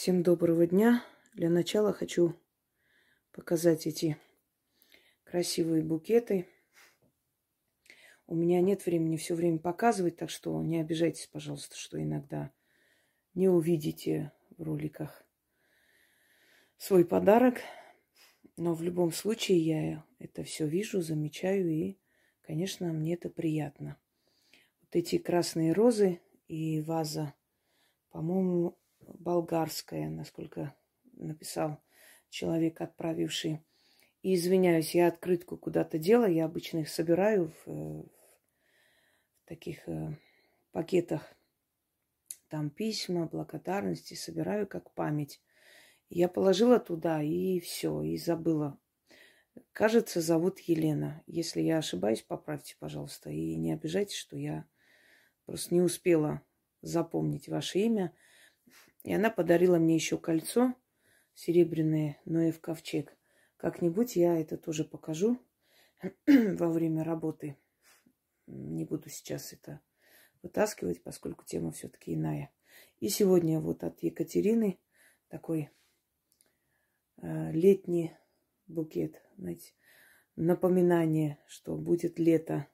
Всем доброго дня. Для начала хочу показать эти красивые букеты. У меня нет времени все время показывать, так что не обижайтесь, пожалуйста, что иногда не увидите в роликах свой подарок. Но в любом случае я это все вижу, замечаю, и, конечно, мне это приятно. Вот эти красные розы и ваза, по-моему, болгарская, насколько написал человек, отправивший. И извиняюсь, я открытку куда-то делаю, я обычно их собираю в, э, в таких э, пакетах. Там письма, благодарности, собираю как память. Я положила туда и все, и забыла. Кажется, зовут Елена. Если я ошибаюсь, поправьте, пожалуйста. И не обижайтесь, что я просто не успела запомнить ваше имя. И она подарила мне еще кольцо серебряное, Ноев ковчег. Как-нибудь я это тоже покажу во время работы. Не буду сейчас это вытаскивать, поскольку тема все-таки иная. И сегодня вот от Екатерины такой э, летний букет, знаете, напоминание, что будет лето.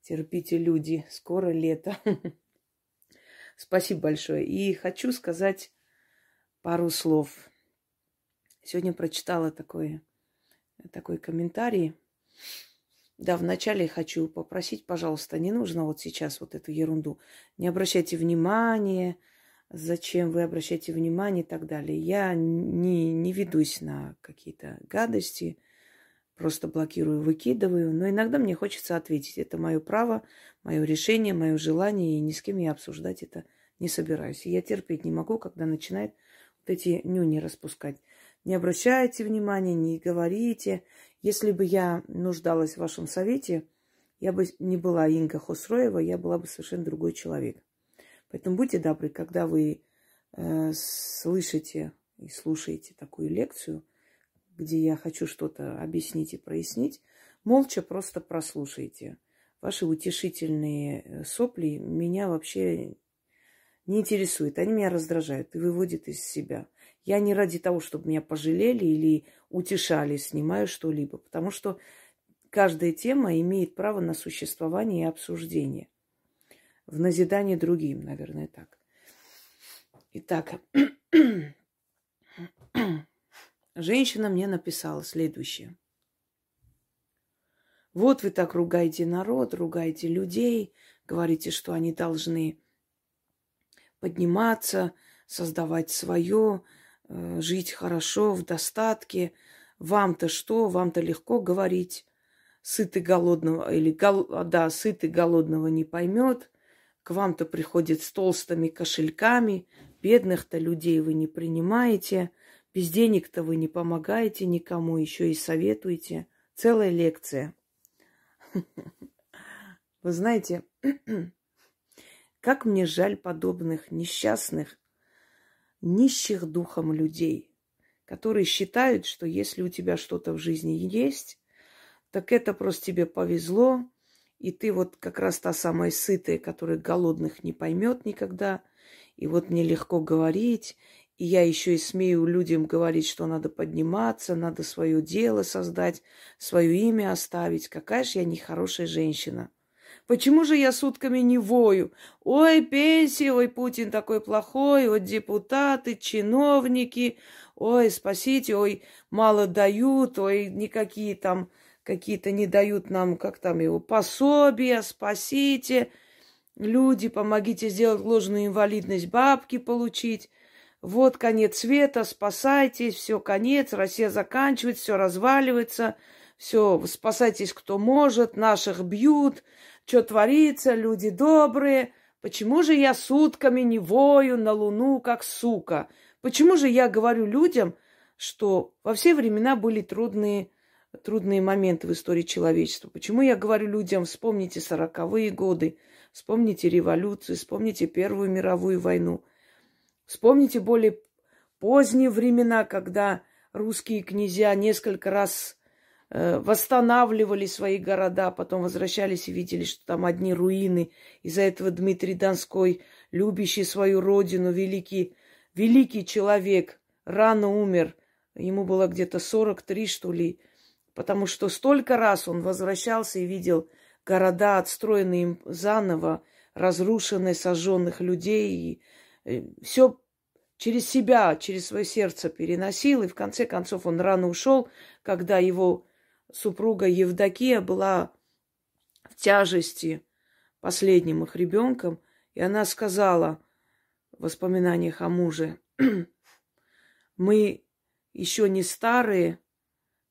Терпите, люди, скоро лето. Спасибо большое. И хочу сказать пару слов. Сегодня прочитала такой, такой комментарий. Да, вначале хочу попросить, пожалуйста, не нужно вот сейчас вот эту ерунду. Не обращайте внимания, зачем вы обращаете внимание и так далее. Я не, не ведусь на какие-то гадости, просто блокирую, выкидываю. Но иногда мне хочется ответить. Это мое право, мое решение, мое желание, и ни с кем я обсуждать это не собираюсь. И я терпеть не могу, когда начинает вот эти нюни распускать. Не обращайте внимания, не говорите. Если бы я нуждалась в вашем совете, я бы не была Инга Хосроева, я была бы совершенно другой человек. Поэтому будьте добры, когда вы э, слышите и слушаете такую лекцию, где я хочу что-то объяснить и прояснить, молча просто прослушайте. Ваши утешительные э, сопли меня вообще не интересуют. Они меня раздражают и выводят из себя. Я не ради того, чтобы меня пожалели или утешали, снимаю что-либо, потому что каждая тема имеет право на существование и обсуждение. В назидание другим, наверное, так. Итак, женщина мне написала следующее. Вот вы так ругаете народ, ругаете людей, говорите, что они должны подниматься, создавать свое, э, жить хорошо, в достатке. Вам-то что? Вам-то легко говорить. Сытый голодного или да, сытый голодного не поймет. К вам-то приходит с толстыми кошельками. Бедных-то людей вы не принимаете. Без денег-то вы не помогаете никому, еще и советуете. Целая лекция. Вы знаете, как мне жаль подобных несчастных, нищих духом людей, которые считают, что если у тебя что-то в жизни есть, так это просто тебе повезло, и ты вот как раз та самая сытая, которая голодных не поймет никогда, и вот мне легко говорить, и я еще и смею людям говорить, что надо подниматься, надо свое дело создать, свое имя оставить. Какая же я нехорошая женщина. Почему же я сутками не вою? Ой, пенсии, ой, Путин такой плохой, ой, депутаты, чиновники, ой, спасите, ой, мало дают, ой, никакие там какие-то не дают нам, как там его, пособия, спасите. Люди, помогите сделать ложную инвалидность, бабки получить. Вот конец света, спасайтесь, все, конец, Россия заканчивается, все разваливается, все, спасайтесь, кто может, наших бьют, что творится, люди добрые. Почему же я сутками не вою на луну, как сука? Почему же я говорю людям, что во все времена были трудные, трудные моменты в истории человечества? Почему я говорю людям, вспомните сороковые годы, вспомните революцию, вспомните Первую мировую войну, вспомните более поздние времена, когда русские князья несколько раз Э, восстанавливали свои города, потом возвращались и видели, что там одни руины. Из-за этого Дмитрий Донской, любящий свою родину, великий великий человек, рано умер, ему было где-то 43, что ли, потому что столько раз он возвращался и видел города, отстроенные им заново, разрушенные, сожженных людей, и все через себя, через свое сердце переносил, и в конце концов он рано ушел, когда его супруга Евдокия была в тяжести последним их ребенком, и она сказала в воспоминаниях о муже, мы еще не старые,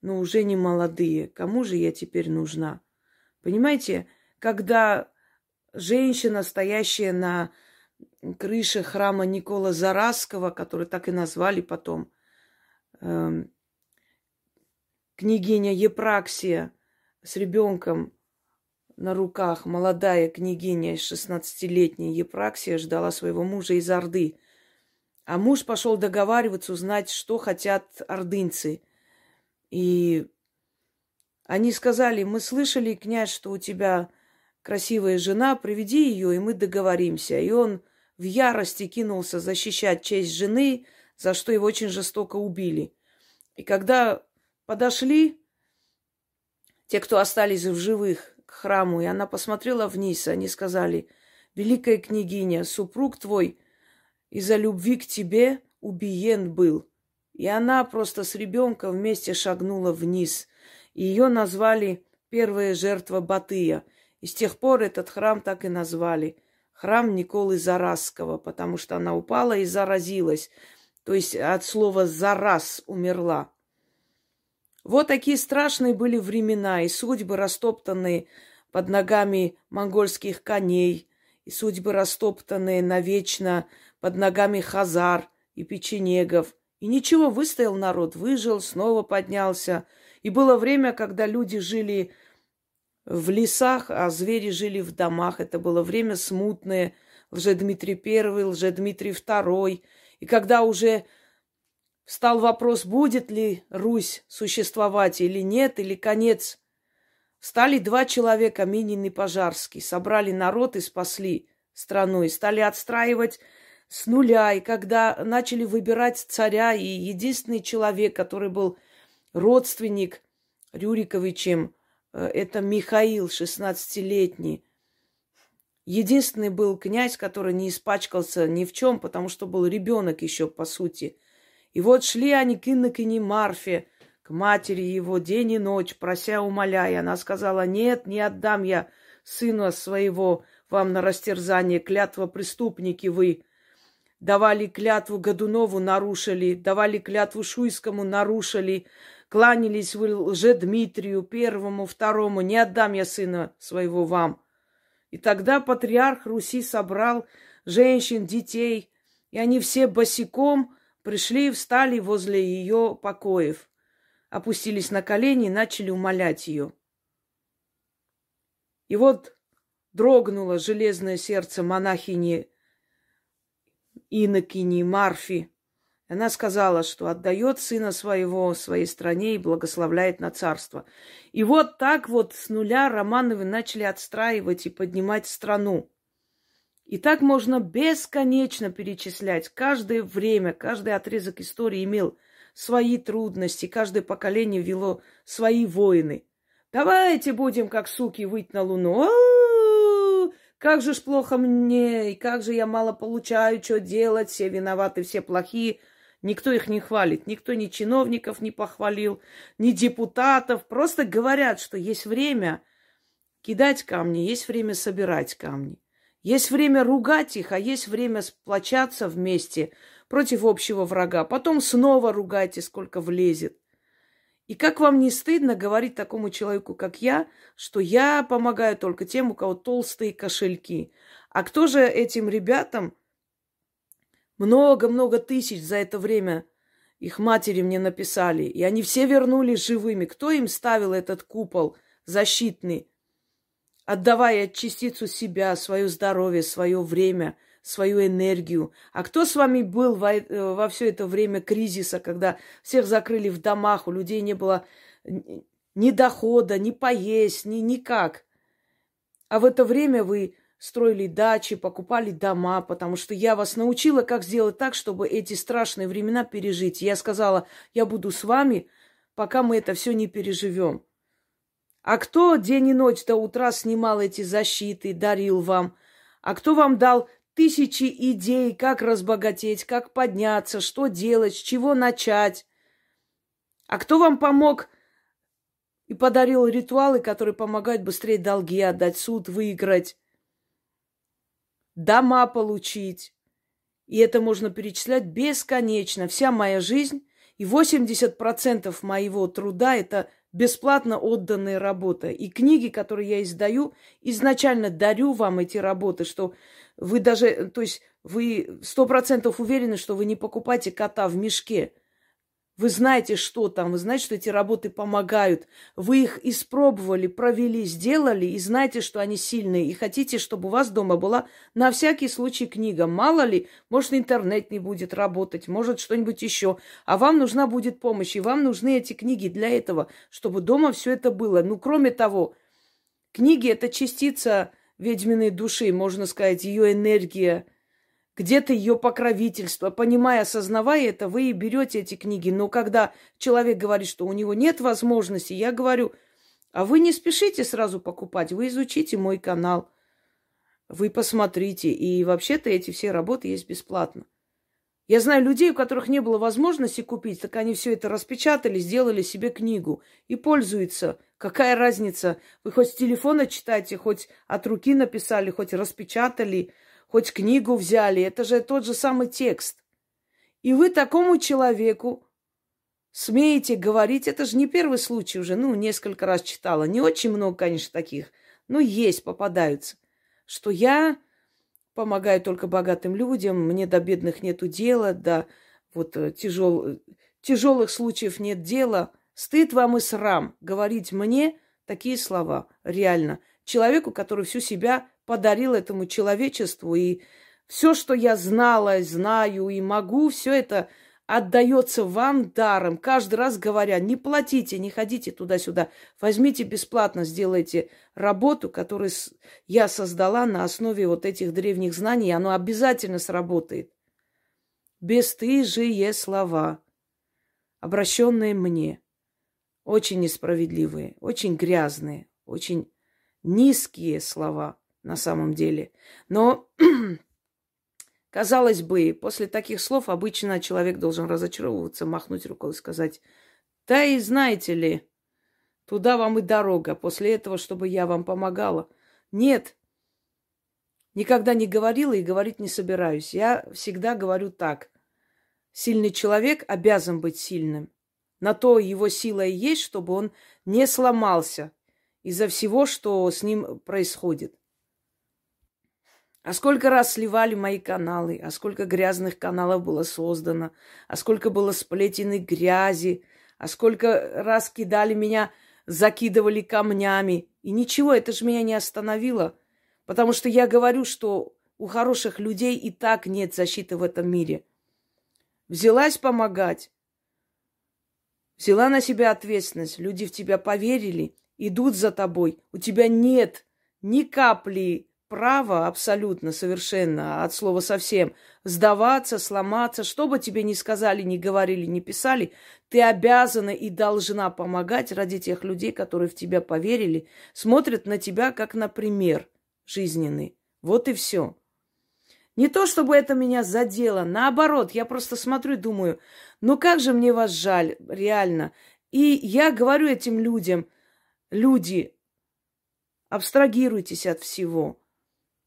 но уже не молодые. Кому же я теперь нужна? Понимаете, когда женщина, стоящая на крыше храма Никола Зараского, который так и назвали потом, э, княгиня Епраксия с ребенком на руках, молодая княгиня, 16-летняя Епраксия, ждала своего мужа из Орды. А муж пошел договариваться, узнать, что хотят ордынцы. И они сказали, мы слышали, князь, что у тебя красивая жена, приведи ее, и мы договоримся. И он в ярости кинулся защищать честь жены, за что его очень жестоко убили. И когда подошли те, кто остались в живых к храму, и она посмотрела вниз, они сказали, «Великая княгиня, супруг твой из-за любви к тебе убиен был». И она просто с ребенком вместе шагнула вниз. И ее назвали первая жертва Батыя. И с тех пор этот храм так и назвали – храм Николы Заразского, потому что она упала и заразилась. То есть от слова «зараз» умерла. Вот такие страшные были времена, и судьбы растоптанные под ногами монгольских коней, и судьбы растоптанные навечно под ногами хазар и печенегов. И ничего, выстоял народ, выжил, снова поднялся. И было время, когда люди жили в лесах, а звери жили в домах. Это было время смутное. Лжедмитрий I, Лжедмитрий II. И когда уже стал вопрос, будет ли Русь существовать или нет, или конец, стали два человека, Минин и Пожарский, собрали народ и спасли страну, и стали отстраивать с нуля. И когда начали выбирать царя, и единственный человек, который был родственник Рюриковичем, это Михаил, 16-летний. Единственный был князь, который не испачкался ни в чем, потому что был ребенок еще, по сути. И вот шли они к инокине Марфе, к матери его день и ночь, прося, умоляя. Она сказала, нет, не отдам я сына своего вам на растерзание, клятва преступники вы. Давали клятву Годунову, нарушили, давали клятву Шуйскому, нарушили, кланялись вы лже-Дмитрию, первому, второму, не отдам я сына своего вам. И тогда патриарх Руси собрал женщин, детей, и они все босиком пришли и встали возле ее покоев, опустились на колени и начали умолять ее. И вот дрогнуло железное сердце монахини Инокини Марфи, она сказала, что отдает сына своего своей стране и благословляет на царство. И вот так вот с нуля Романовы начали отстраивать и поднимать страну. И так можно бесконечно перечислять. Каждое время, каждый отрезок истории имел свои трудности, каждое поколение вело свои войны. Давайте будем, как суки, выйти на луну. Как же ж плохо мне, и как же я мало получаю, что делать, все виноваты, все плохие – Никто их не хвалит, никто ни чиновников не похвалил, ни депутатов. Просто говорят, что есть время кидать камни, есть время собирать камни. Есть время ругать их, а есть время сплочаться вместе против общего врага. Потом снова ругайте, сколько влезет. И как вам не стыдно говорить такому человеку, как я, что я помогаю только тем, у кого толстые кошельки. А кто же этим ребятам много-много тысяч за это время их матери мне написали. И они все вернулись живыми. Кто им ставил этот купол защитный, отдавая частицу себя, свое здоровье, свое время, свою энергию? А кто с вами был во, э, во все это время кризиса, когда всех закрыли в домах, у людей не было ни дохода, ни поесть, ни никак? А в это время вы строили дачи, покупали дома, потому что я вас научила, как сделать так, чтобы эти страшные времена пережить. Я сказала, я буду с вами, пока мы это все не переживем. А кто день и ночь до утра снимал эти защиты, дарил вам? А кто вам дал тысячи идей, как разбогатеть, как подняться, что делать, с чего начать? А кто вам помог и подарил ритуалы, которые помогают быстрее долги отдать, суд выиграть, дома получить? И это можно перечислять бесконечно. Вся моя жизнь и 80% моего труда – это бесплатно отданная работа. И книги, которые я издаю, изначально дарю вам эти работы, что вы даже, то есть вы сто процентов уверены, что вы не покупаете кота в мешке. Вы знаете, что там, вы знаете, что эти работы помогают. Вы их испробовали, провели, сделали и знаете, что они сильные. И хотите, чтобы у вас дома была на всякий случай книга. Мало ли, может, интернет не будет работать, может, что-нибудь еще. А вам нужна будет помощь, и вам нужны эти книги для этого, чтобы дома все это было. Ну, кроме того, книги – это частица ведьминой души, можно сказать, ее энергия – где-то ее покровительство. Понимая, осознавая это, вы и берете эти книги. Но когда человек говорит, что у него нет возможности, я говорю, а вы не спешите сразу покупать, вы изучите мой канал, вы посмотрите. И вообще-то эти все работы есть бесплатно. Я знаю людей, у которых не было возможности купить, так они все это распечатали, сделали себе книгу и пользуются. Какая разница? Вы хоть с телефона читаете, хоть от руки написали, хоть распечатали – хоть книгу взяли, это же тот же самый текст. И вы такому человеку смеете говорить, это же не первый случай уже, ну, несколько раз читала, не очень много, конечно, таких, но есть, попадаются, что я помогаю только богатым людям, мне до бедных нету дела, до вот э, тяжел, тяжелых случаев нет дела. Стыд вам и срам говорить мне такие слова, реально. Человеку, который всю себя подарил этому человечеству. И все, что я знала, знаю и могу, все это отдается вам даром. Каждый раз говоря, не платите, не ходите туда-сюда. Возьмите бесплатно, сделайте работу, которую я создала на основе вот этих древних знаний. Оно обязательно сработает. Бестыжие слова, обращенные мне. Очень несправедливые, очень грязные, очень низкие слова на самом деле. Но, казалось бы, после таких слов обычно человек должен разочаровываться, махнуть рукой и сказать, да и знаете ли, туда вам и дорога, после этого, чтобы я вам помогала. Нет, никогда не говорила и говорить не собираюсь. Я всегда говорю так. Сильный человек обязан быть сильным. На то его сила и есть, чтобы он не сломался из-за всего, что с ним происходит. А сколько раз сливали мои каналы, а сколько грязных каналов было создано, а сколько было сплетенной грязи, а сколько раз кидали меня, закидывали камнями. И ничего, это же меня не остановило. Потому что я говорю, что у хороших людей и так нет защиты в этом мире. Взялась помогать, взяла на себя ответственность, люди в тебя поверили, идут за тобой. У тебя нет ни капли право абсолютно, совершенно, от слова совсем, сдаваться, сломаться, что бы тебе ни сказали, ни говорили, ни писали, ты обязана и должна помогать ради тех людей, которые в тебя поверили, смотрят на тебя как на пример жизненный. Вот и все. Не то, чтобы это меня задело, наоборот, я просто смотрю и думаю, ну как же мне вас жаль, реально. И я говорю этим людям, люди, абстрагируйтесь от всего.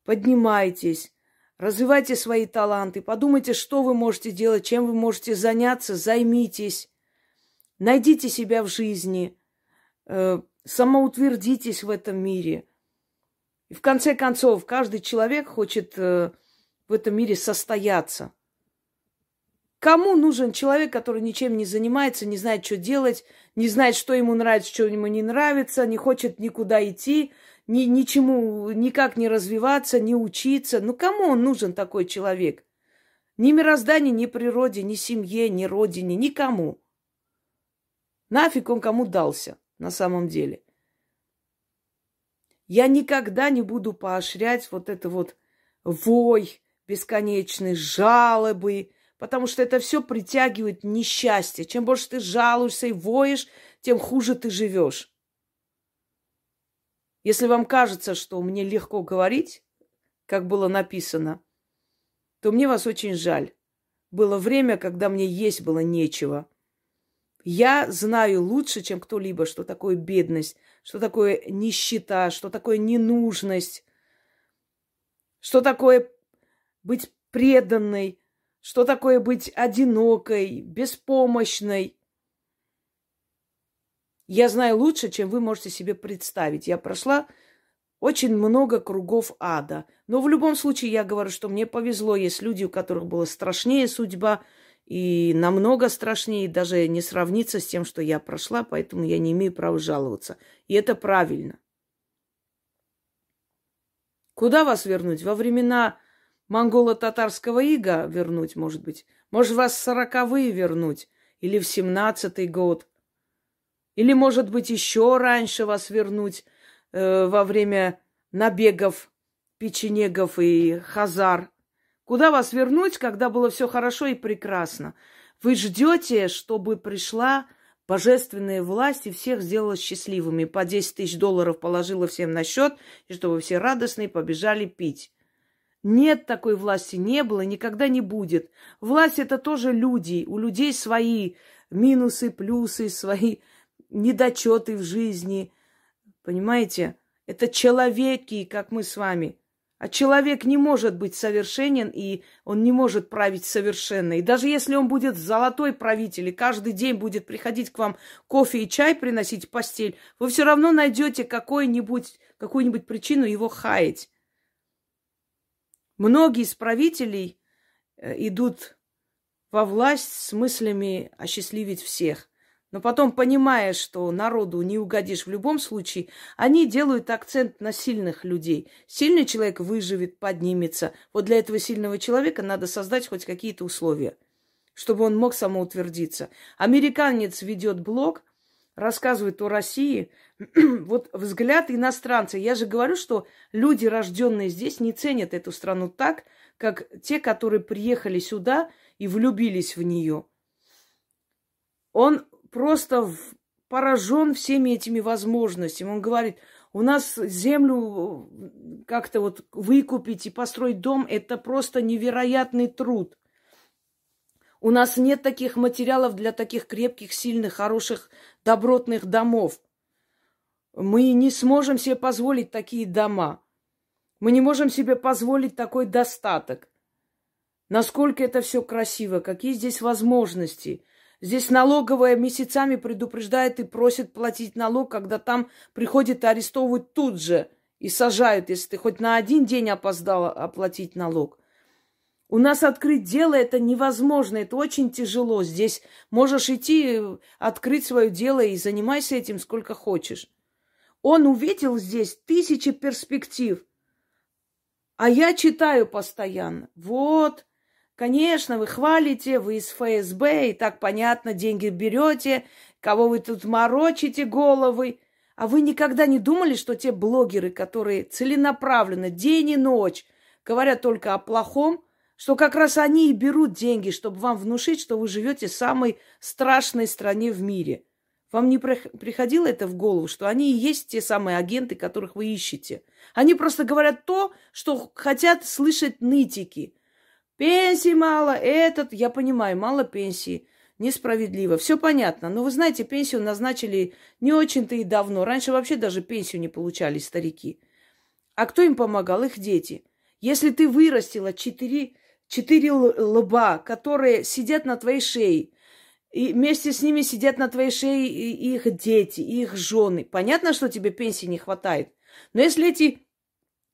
Поднимайтесь, развивайте свои таланты, подумайте, что вы можете делать, чем вы можете заняться, займитесь. Найдите себя в жизни, э, самоутвердитесь в этом мире. И в конце концов, каждый человек хочет э, в этом мире состояться. Кому нужен человек, который ничем не занимается, не знает, что делать, не знает, что ему нравится, что ему не нравится, не хочет никуда идти, ни, ничему никак не развиваться, не учиться. Ну, кому он нужен такой человек? Ни мирозданию, ни природе, ни семье, ни родине, никому. Нафиг он кому дался на самом деле. Я никогда не буду поощрять вот это вот вой бесконечный, жалобы, потому что это все притягивает несчастье. Чем больше ты жалуешься и воешь, тем хуже ты живешь. Если вам кажется, что мне легко говорить, как было написано, то мне вас очень жаль. Было время, когда мне есть было нечего. Я знаю лучше, чем кто-либо, что такое бедность, что такое нищета, что такое ненужность, что такое быть преданной, что такое быть одинокой, беспомощной. Я знаю лучше, чем вы можете себе представить. Я прошла очень много кругов ада. Но в любом случае я говорю, что мне повезло. Есть люди, у которых была страшнее судьба, и намного страшнее, даже не сравнится с тем, что я прошла, поэтому я не имею права жаловаться. И это правильно. Куда вас вернуть? Во времена монголо-татарского ига вернуть, может быть? Может, вас сороковые вернуть? Или в семнадцатый год? Или, может быть, еще раньше вас вернуть э, во время набегов печенегов и хазар? Куда вас вернуть, когда было все хорошо и прекрасно? Вы ждете, чтобы пришла божественная власть и всех сделала счастливыми. По 10 тысяч долларов положила всем на счет, и чтобы все радостные побежали пить. Нет такой власти, не было, никогда не будет. Власть это тоже люди. У людей свои минусы, плюсы, свои недочеты в жизни. Понимаете? Это человеки, как мы с вами. А человек не может быть совершенен, и он не может править совершенно. И даже если он будет золотой правитель, и каждый день будет приходить к вам кофе и чай приносить в постель, вы все равно найдете какую-нибудь какую-нибудь причину его хаять. Многие из правителей э, идут во власть с мыслями осчастливить всех. Но потом, понимая, что народу не угодишь в любом случае, они делают акцент на сильных людей. Сильный человек выживет, поднимется. Вот для этого сильного человека надо создать хоть какие-то условия, чтобы он мог самоутвердиться. Американец ведет блог, рассказывает о России. вот взгляд иностранца. Я же говорю, что люди, рожденные здесь, не ценят эту страну так, как те, которые приехали сюда и влюбились в нее. Он просто поражен всеми этими возможностями. Он говорит, у нас землю э, как-то вот выкупить и построить дом – это просто невероятный труд. У нас нет таких материалов для таких крепких, сильных, хороших, добротных домов. Мы не сможем себе позволить такие дома. Мы не можем себе позволить такой достаток. Насколько это все красиво, какие здесь возможности – Здесь налоговая месяцами предупреждает и просит платить налог, когда там приходят и арестовывают тут же и сажают, если ты хоть на один день опоздала оплатить налог. У нас открыть дело это невозможно, это очень тяжело. Здесь можешь идти, открыть свое дело и занимайся этим сколько хочешь. Он увидел здесь тысячи перспектив. А я читаю постоянно. Вот, Конечно, вы хвалите, вы из ФСБ, и так понятно, деньги берете, кого вы тут морочите головы. А вы никогда не думали, что те блогеры, которые целенаправленно день и ночь говорят только о плохом, что как раз они и берут деньги, чтобы вам внушить, что вы живете в самой страшной стране в мире. Вам не приходило это в голову, что они и есть те самые агенты, которых вы ищете? Они просто говорят то, что хотят слышать нытики – Пенсии мало, этот, я понимаю, мало пенсии. Несправедливо. Все понятно. Но вы знаете, пенсию назначили не очень-то и давно. Раньше вообще даже пенсию не получали старики. А кто им помогал? Их дети. Если ты вырастила четыре, четыре лба, которые сидят на твоей шее, и вместе с ними сидят на твоей шее их дети, их жены. Понятно, что тебе пенсии не хватает. Но если эти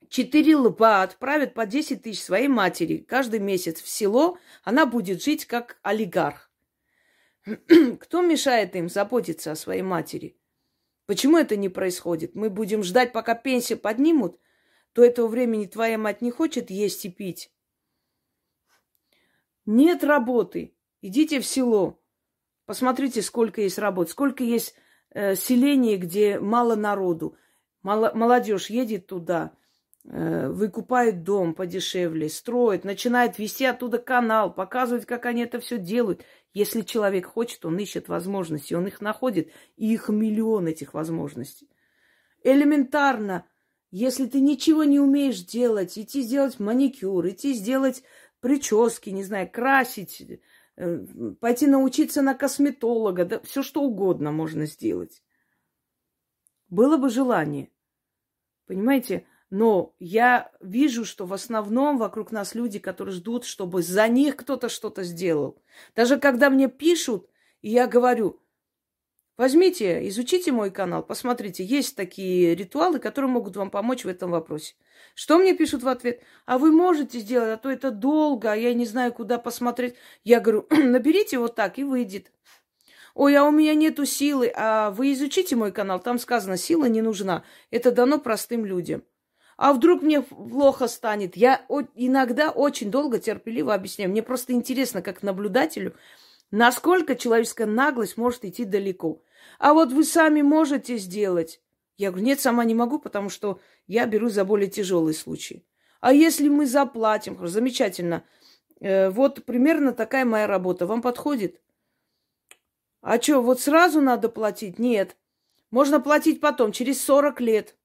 четыре лба отправят по 10 тысяч своей матери каждый месяц в село, она будет жить как олигарх. Кто мешает им заботиться о своей матери? Почему это не происходит? Мы будем ждать, пока пенсию поднимут? До этого времени твоя мать не хочет есть и пить. Нет работы. Идите в село. Посмотрите, сколько есть работ, сколько есть э, селений, где мало народу. молодежь едет туда, выкупает дом подешевле, строит, начинает вести оттуда канал, показывать, как они это все делают. Если человек хочет, он ищет возможности, он их находит, и их миллион этих возможностей. Элементарно, если ты ничего не умеешь делать, идти сделать маникюр, идти сделать прически, не знаю, красить, э, пойти научиться на косметолога, да все что угодно можно сделать. Было бы желание. Понимаете? Но я вижу, что в основном вокруг нас люди, которые ждут, чтобы за них кто-то что-то сделал. Даже когда мне пишут, и я говорю, возьмите, изучите мой канал, посмотрите, есть такие ритуалы, которые могут вам помочь в этом вопросе. Что мне пишут в ответ? А вы можете сделать, а то это долго, а я не знаю, куда посмотреть. Я говорю, наберите вот так и выйдет. Ой, а у меня нету силы. А вы изучите мой канал, там сказано, сила не нужна. Это дано простым людям. А вдруг мне плохо станет? Я иногда очень долго терпеливо объясняю. Мне просто интересно, как наблюдателю, насколько человеческая наглость может идти далеко. А вот вы сами можете сделать. Я говорю, нет, сама не могу, потому что я беру за более тяжелые случаи. А если мы заплатим? Замечательно. Э, вот примерно такая моя работа. Вам подходит? А что, вот сразу надо платить? Нет. Можно платить потом, через 40 лет.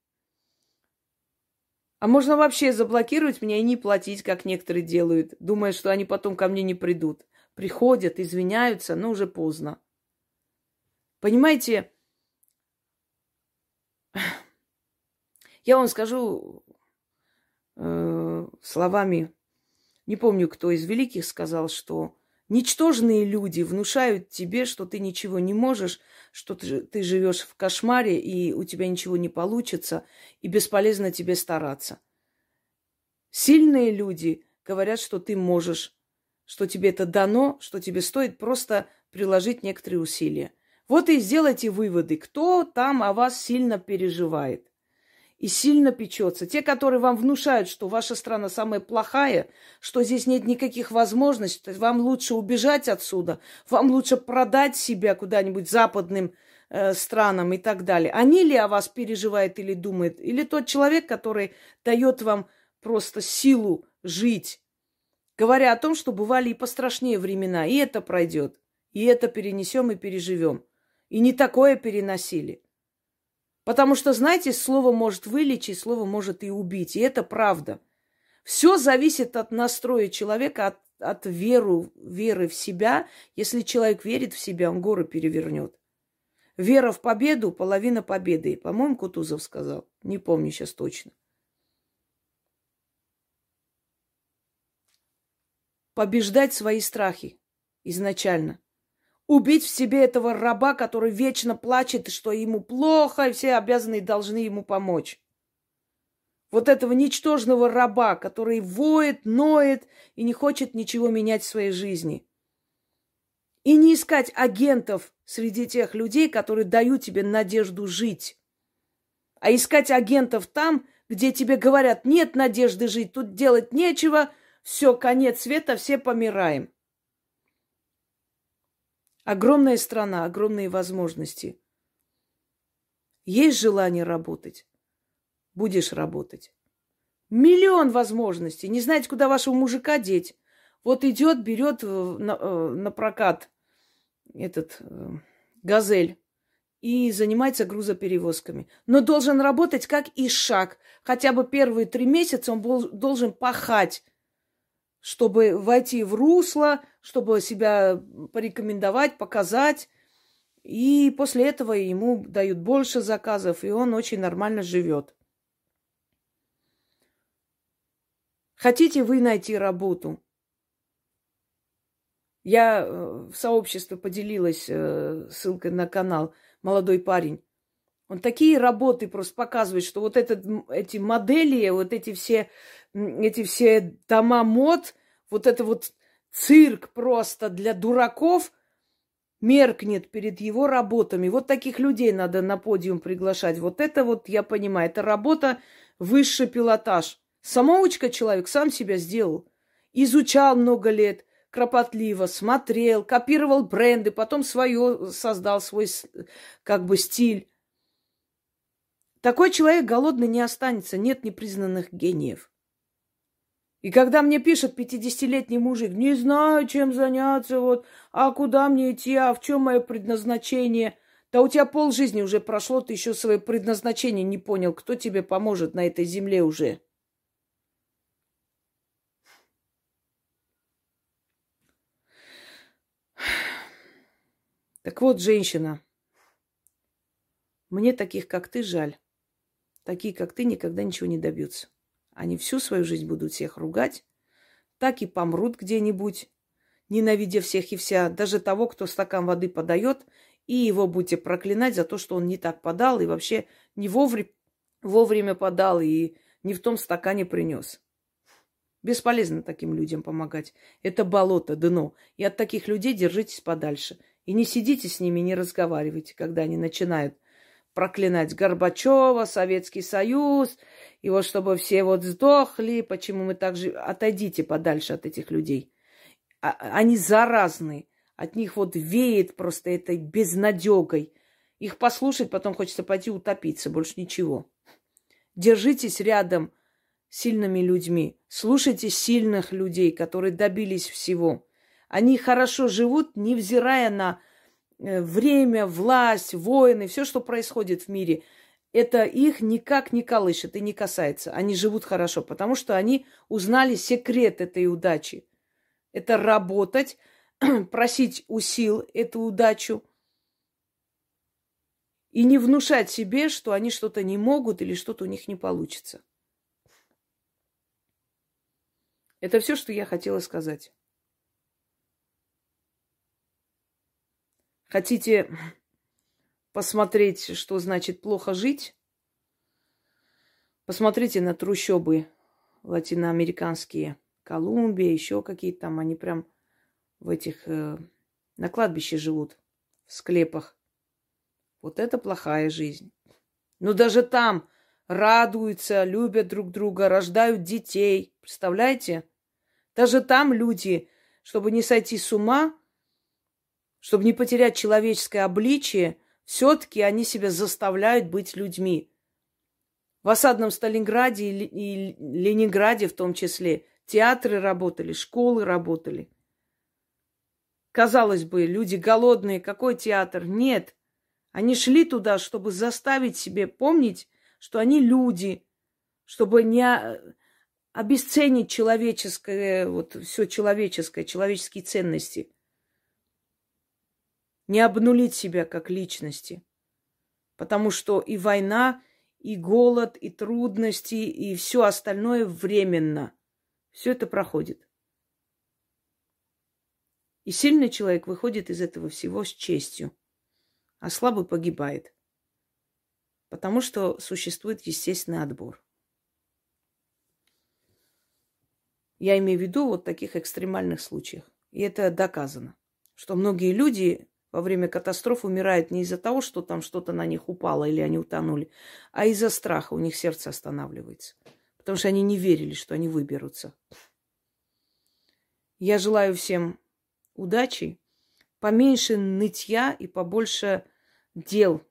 А можно вообще заблокировать меня и не платить, как некоторые делают, думая, что они потом ко мне не придут. Приходят, извиняются, но уже поздно. Понимаете, я вам скажу э, словами, не помню, кто из великих сказал, что Ничтожные люди внушают тебе, что ты ничего не можешь, что ты, ты живешь в кошмаре, и у тебя ничего не получится, и бесполезно тебе стараться. Сильные люди говорят, что ты можешь, что тебе это дано, что тебе стоит просто приложить некоторые усилия. Вот и сделайте выводы, кто там о вас сильно переживает и сильно печется. Те, которые вам внушают, что ваша страна самая плохая, что здесь нет никаких возможностей, вам лучше убежать отсюда, вам лучше продать себя куда-нибудь западным э, странам и так далее. Они ли о вас переживают или думают? Или тот человек, который дает вам просто силу жить, говоря о том, что бывали и пострашнее времена, и это пройдет, и это перенесем и переживем. И не такое переносили. Потому что, знаете, слово может вылечить, слово может и убить. И это правда. Все зависит от настроя человека, от, от веру, веры в себя. Если человек верит в себя, он горы перевернет. Вера в победу – половина победы. По-моему, Кутузов сказал. Не помню сейчас точно. Побеждать свои страхи изначально убить в себе этого раба, который вечно плачет, что ему плохо, и все обязаны и должны ему помочь. Вот этого ничтожного раба, который воет, ноет и не хочет ничего менять в своей жизни. И не искать агентов среди тех людей, которые дают тебе надежду жить. А искать агентов там, где тебе говорят, нет надежды жить, тут делать нечего, все, конец света, все помираем. Огромная страна, огромные возможности. Есть желание работать? Будешь работать. Миллион возможностей. Не знаете, куда вашего мужика деть. Вот идет, берет на, э, на прокат этот э, газель и занимается грузоперевозками. Но должен работать как ишак. Хотя бы первые три месяца он должен пахать чтобы войти в русло, чтобы себя порекомендовать, показать. И после этого ему дают больше заказов, и он очень нормально живет. Хотите вы найти работу? Я э, в сообществе поделилась э, ссылкой на канал «Молодой парень». Он такие работы просто показывает, что вот этот, эти модели, вот эти все эти все дома мод, вот это вот цирк просто для дураков меркнет перед его работами. Вот таких людей надо на подиум приглашать. Вот это вот, я понимаю, это работа высший пилотаж. Самоучка человек сам себя сделал. Изучал много лет, кропотливо, смотрел, копировал бренды, потом свое создал, свой как бы стиль. Такой человек голодный не останется, нет непризнанных гениев. И когда мне пишет 50-летний мужик, не знаю, чем заняться, вот, а куда мне идти, а в чем мое предназначение, да у тебя полжизни уже прошло, ты еще свое предназначение не понял, кто тебе поможет на этой земле уже. Так вот, женщина, мне таких, как ты, жаль. Такие, как ты, никогда ничего не добьются. Они всю свою жизнь будут всех ругать, так и помрут где-нибудь, ненавидя всех и вся, даже того, кто стакан воды подает, и его будете проклинать за то, что он не так подал и вообще не вовремя, вовремя подал и не в том стакане принес. Бесполезно таким людям помогать. Это болото, дно. И от таких людей держитесь подальше. И не сидите с ними, не разговаривайте, когда они начинают проклинать Горбачева, Советский Союз, и вот чтобы все вот сдохли, почему мы так же... Отойдите подальше от этих людей. А, они заразны. От них вот веет просто этой безнадегой. Их послушать, потом хочется пойти утопиться, больше ничего. Держитесь рядом с сильными людьми. Слушайте сильных людей, которые добились всего. Они хорошо живут, невзирая на время, власть, войны, все, что происходит в мире, это их никак не колышет и не касается. Они живут хорошо, потому что они узнали секрет этой удачи. Это работать, просить у сил эту удачу и не внушать себе, что они что-то не могут или что-то у них не получится. Это все, что я хотела сказать. Хотите посмотреть, что значит плохо жить? Посмотрите на трущобы латиноамериканские, Колумбия, еще какие-то там. Они прям в этих, э, на кладбище живут, в склепах. Вот это плохая жизнь. Но даже там радуются, любят друг друга, рождают детей. Представляете? Даже там люди, чтобы не сойти с ума, чтобы не потерять человеческое обличие, все-таки они себя заставляют быть людьми. В осадном Сталинграде и Ленинграде в том числе театры работали, школы работали. Казалось бы, люди голодные, какой театр? Нет. Они шли туда, чтобы заставить себе помнить, что они люди, чтобы не обесценить человеческое, вот все человеческое, человеческие ценности не обнулить себя как личности. Потому что и война, и голод, и трудности, и все остальное временно. Все это проходит. И сильный человек выходит из этого всего с честью, а слабый погибает. Потому что существует естественный отбор. Я имею в виду вот таких экстремальных случаях. И это доказано, что многие люди во время катастроф умирают не из-за того, что там что-то на них упало или они утонули, а из-за страха. У них сердце останавливается. Потому что они не верили, что они выберутся. Я желаю всем удачи, поменьше нытья и побольше дел.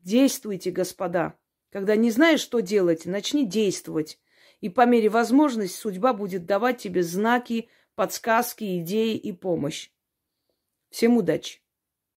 Действуйте, господа. Когда не знаешь, что делать, начни действовать. И по мере возможности судьба будет давать тебе знаки, подсказки, идеи и помощь. Всем удачи!